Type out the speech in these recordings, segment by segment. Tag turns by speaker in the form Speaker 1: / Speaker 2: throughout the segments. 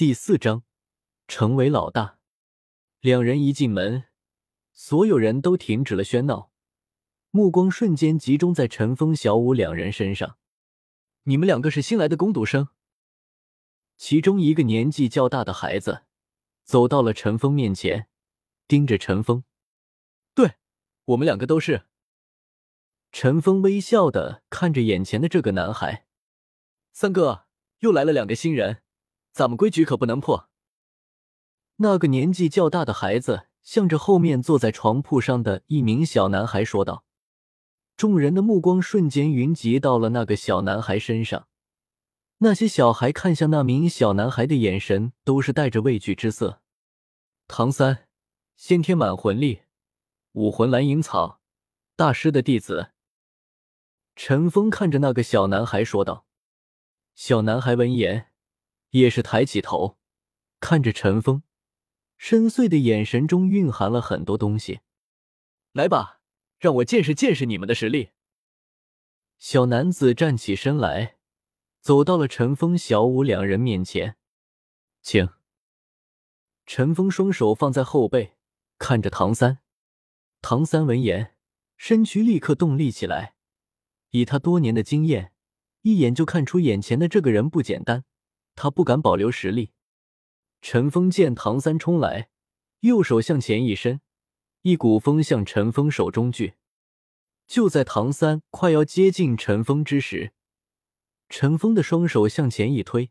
Speaker 1: 第四章，成为老大。两人一进门，所有人都停止了喧闹，目光瞬间集中在陈峰、小舞两人身上。你们两个是新来的攻读生？其中一个年纪较大的孩子走到了陈峰面前，盯着陈峰。对，我们两个都是。陈峰微笑的看着眼前的这个男孩。三哥，又来了两个新人。咱们规矩可不能破。那个年纪较大的孩子向着后面坐在床铺上的一名小男孩说道。众人的目光瞬间云集到了那个小男孩身上。那些小孩看向那名小男孩的眼神都是带着畏惧之色。唐三，先天满魂力，武魂蓝银草，大师的弟子。陈峰看着那个小男孩说道。小男孩闻言。也是抬起头，看着陈峰，深邃的眼神中蕴含了很多东西。来吧，让我见识见识你们的实力。小男子站起身来，走到了陈峰、小舞两人面前，请。陈峰双手放在后背，看着唐三。唐三闻言，身躯立刻动力起来。以他多年的经验，一眼就看出眼前的这个人不简单。他不敢保留实力。陈峰见唐三冲来，右手向前一伸，一股风向陈峰手中聚。就在唐三快要接近陈峰之时，陈峰的双手向前一推，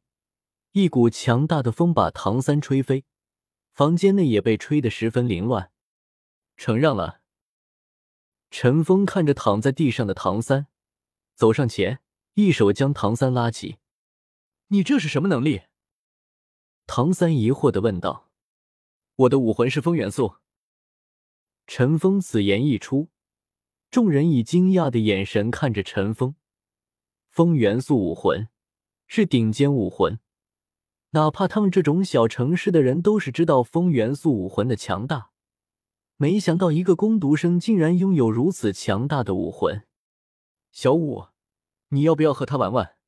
Speaker 1: 一股强大的风把唐三吹飞，房间内也被吹得十分凌乱。承让了。陈峰看着躺在地上的唐三，走上前，一手将唐三拉起。你这是什么能力？唐三疑惑的问道。我的武魂是风元素。陈峰此言一出，众人以惊讶的眼神看着陈峰。风元素武魂是顶尖武魂，哪怕他们这种小城市的人都是知道风元素武魂的强大。没想到一个攻读生竟然拥有如此强大的武魂。小五，你要不要和他玩玩？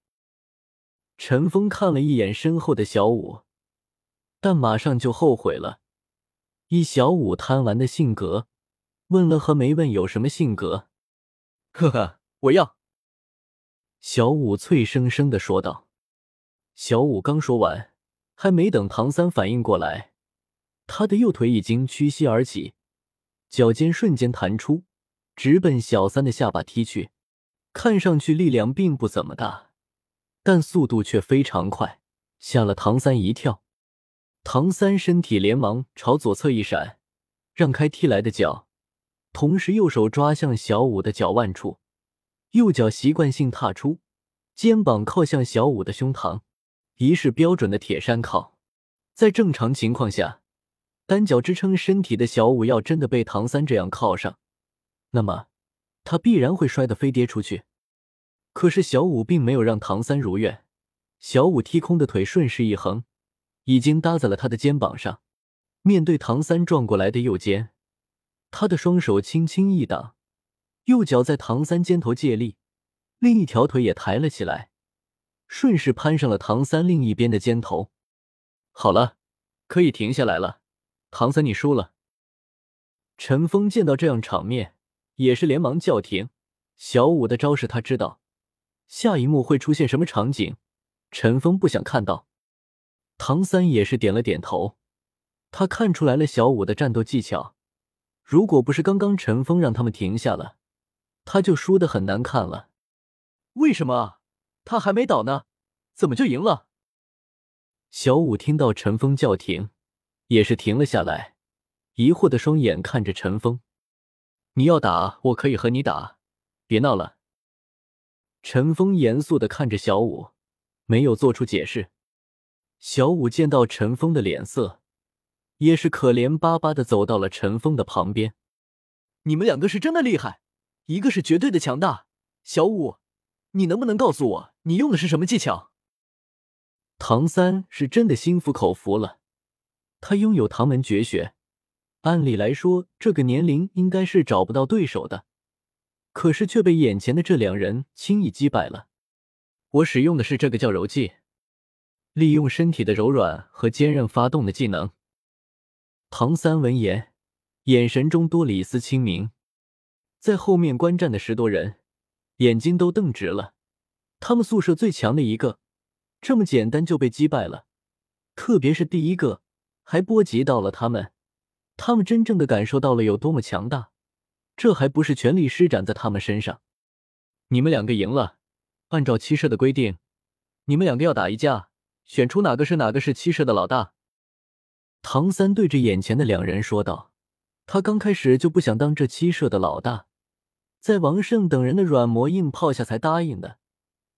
Speaker 1: 陈峰看了一眼身后的小五，但马上就后悔了。以小五贪玩的性格，问了和没问有什么性格？呵呵，我要。小五脆生生的说道。小五刚说完，还没等唐三反应过来，他的右腿已经屈膝而起，脚尖瞬间弹出，直奔小三的下巴踢去。看上去力量并不怎么大。但速度却非常快，吓了唐三一跳。唐三身体连忙朝左侧一闪，让开踢来的脚，同时右手抓向小五的脚腕处，右脚习惯性踏出，肩膀靠向小五的胸膛，一式标准的铁山靠。在正常情况下，单脚支撑身体的小五要真的被唐三这样靠上，那么他必然会摔得飞跌出去。可是小五并没有让唐三如愿，小五踢空的腿顺势一横，已经搭在了他的肩膀上。面对唐三撞过来的右肩，他的双手轻轻一挡，右脚在唐三肩头借力，另一条腿也抬了起来，顺势攀上了唐三另一边的肩头。好了，可以停下来了，唐三，你输了。陈峰见到这样场面，也是连忙叫停。小五的招式他知道。下一幕会出现什么场景？陈峰不想看到。唐三也是点了点头，他看出来了小五的战斗技巧。如果不是刚刚陈峰让他们停下了，他就输得很难看了。为什么？他还没倒呢，怎么就赢了？小五听到陈峰叫停，也是停了下来，疑惑的双眼看着陈峰：“你要打，我可以和你打，别闹了。”陈峰严肃的看着小五，没有做出解释。小五见到陈峰的脸色，也是可怜巴巴的走到了陈峰的旁边。你们两个是真的厉害，一个是绝对的强大。小五，你能不能告诉我，你用的是什么技巧？唐三是真的心服口服了，他拥有唐门绝学，按理来说，这个年龄应该是找不到对手的。可是却被眼前的这两人轻易击败了。我使用的是这个叫柔技。利用身体的柔软和坚韧发动的技能。唐三闻言，眼神中多了一丝清明。在后面观战的十多人，眼睛都瞪直了。他们宿舍最强的一个，这么简单就被击败了，特别是第一个，还波及到了他们。他们真正的感受到了有多么强大，这还不是全力施展在他们身上。你们两个赢了，按照七社的规定，你们两个要打一架，选出哪个是哪个是七社的老大。唐三对着眼前的两人说道：“他刚开始就不想当这七社的老大，在王胜等人的软磨硬泡下才答应的，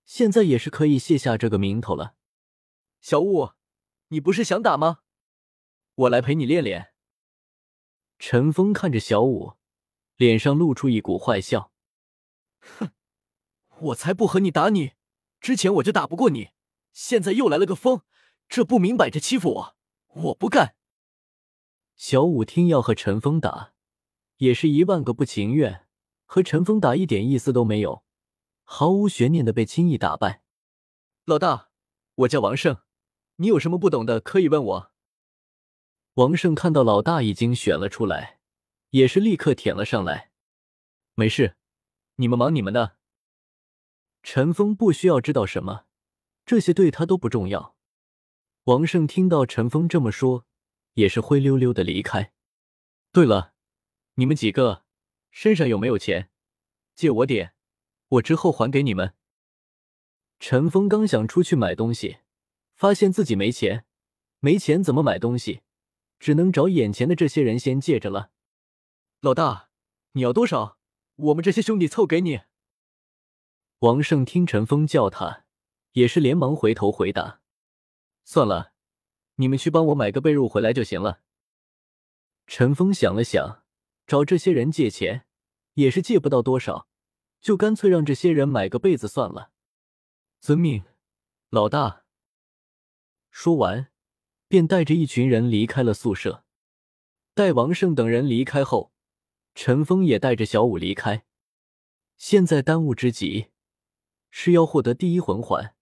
Speaker 1: 现在也是可以卸下这个名头了。”小舞，你不是想打吗？我来陪你练练。陈峰看着小五，脸上露出一股坏笑：“
Speaker 2: 哼，我才不和你打你！之前我就打不过你，现在又来了个风，这不明摆着欺负我！”我不干。
Speaker 1: 小五听要和陈峰打，也是一万个不情愿，和陈峰打一点意思都没有，毫无悬念的被轻易打败。老大，我叫王胜，你有什么不懂的可以问我。王胜看到老大已经选了出来，也是立刻舔了上来。没事，你们忙你们的。陈峰不需要知道什么，这些对他都不重要。王胜听到陈峰这么说，也是灰溜溜的离开。对了，你们几个身上有没有钱？借我点，我之后还给你们。陈峰刚想出去买东西，发现自己没钱，没钱怎么买东西？只能找眼前的这些人先借着了。老大，你要多少？我们这些兄弟凑给你。王胜听陈峰叫他，也是连忙回头回答。算了，你们去帮我买个被褥回来就行了。陈峰想了想，找这些人借钱也是借不到多少，就干脆让这些人买个被子算了。遵命，老大。说完，便带着一群人离开了宿舍。待王胜等人离开后，陈峰也带着小五离开。现在当务之急是要获得第一魂环。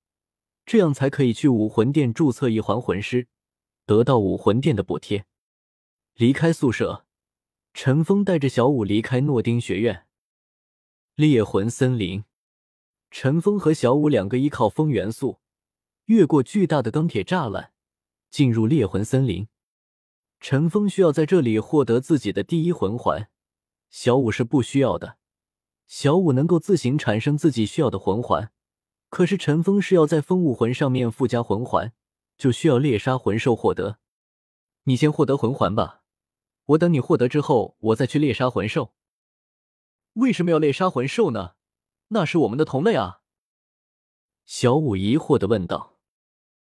Speaker 1: 这样才可以去武魂殿注册一环魂师，得到武魂殿的补贴。离开宿舍，陈峰带着小五离开诺丁学院。猎魂森林，陈峰和小五两个依靠风元素，越过巨大的钢铁栅栏，进入猎魂森林。陈峰需要在这里获得自己的第一魂环，小五是不需要的。小五能够自行产生自己需要的魂环。可是陈峰是要在风武魂上面附加魂环，就需要猎杀魂兽获得。你先获得魂环吧，我等你获得之后，我再去猎杀魂兽。为什么要猎杀魂兽呢？那是我们的同类啊！小五疑惑的问道。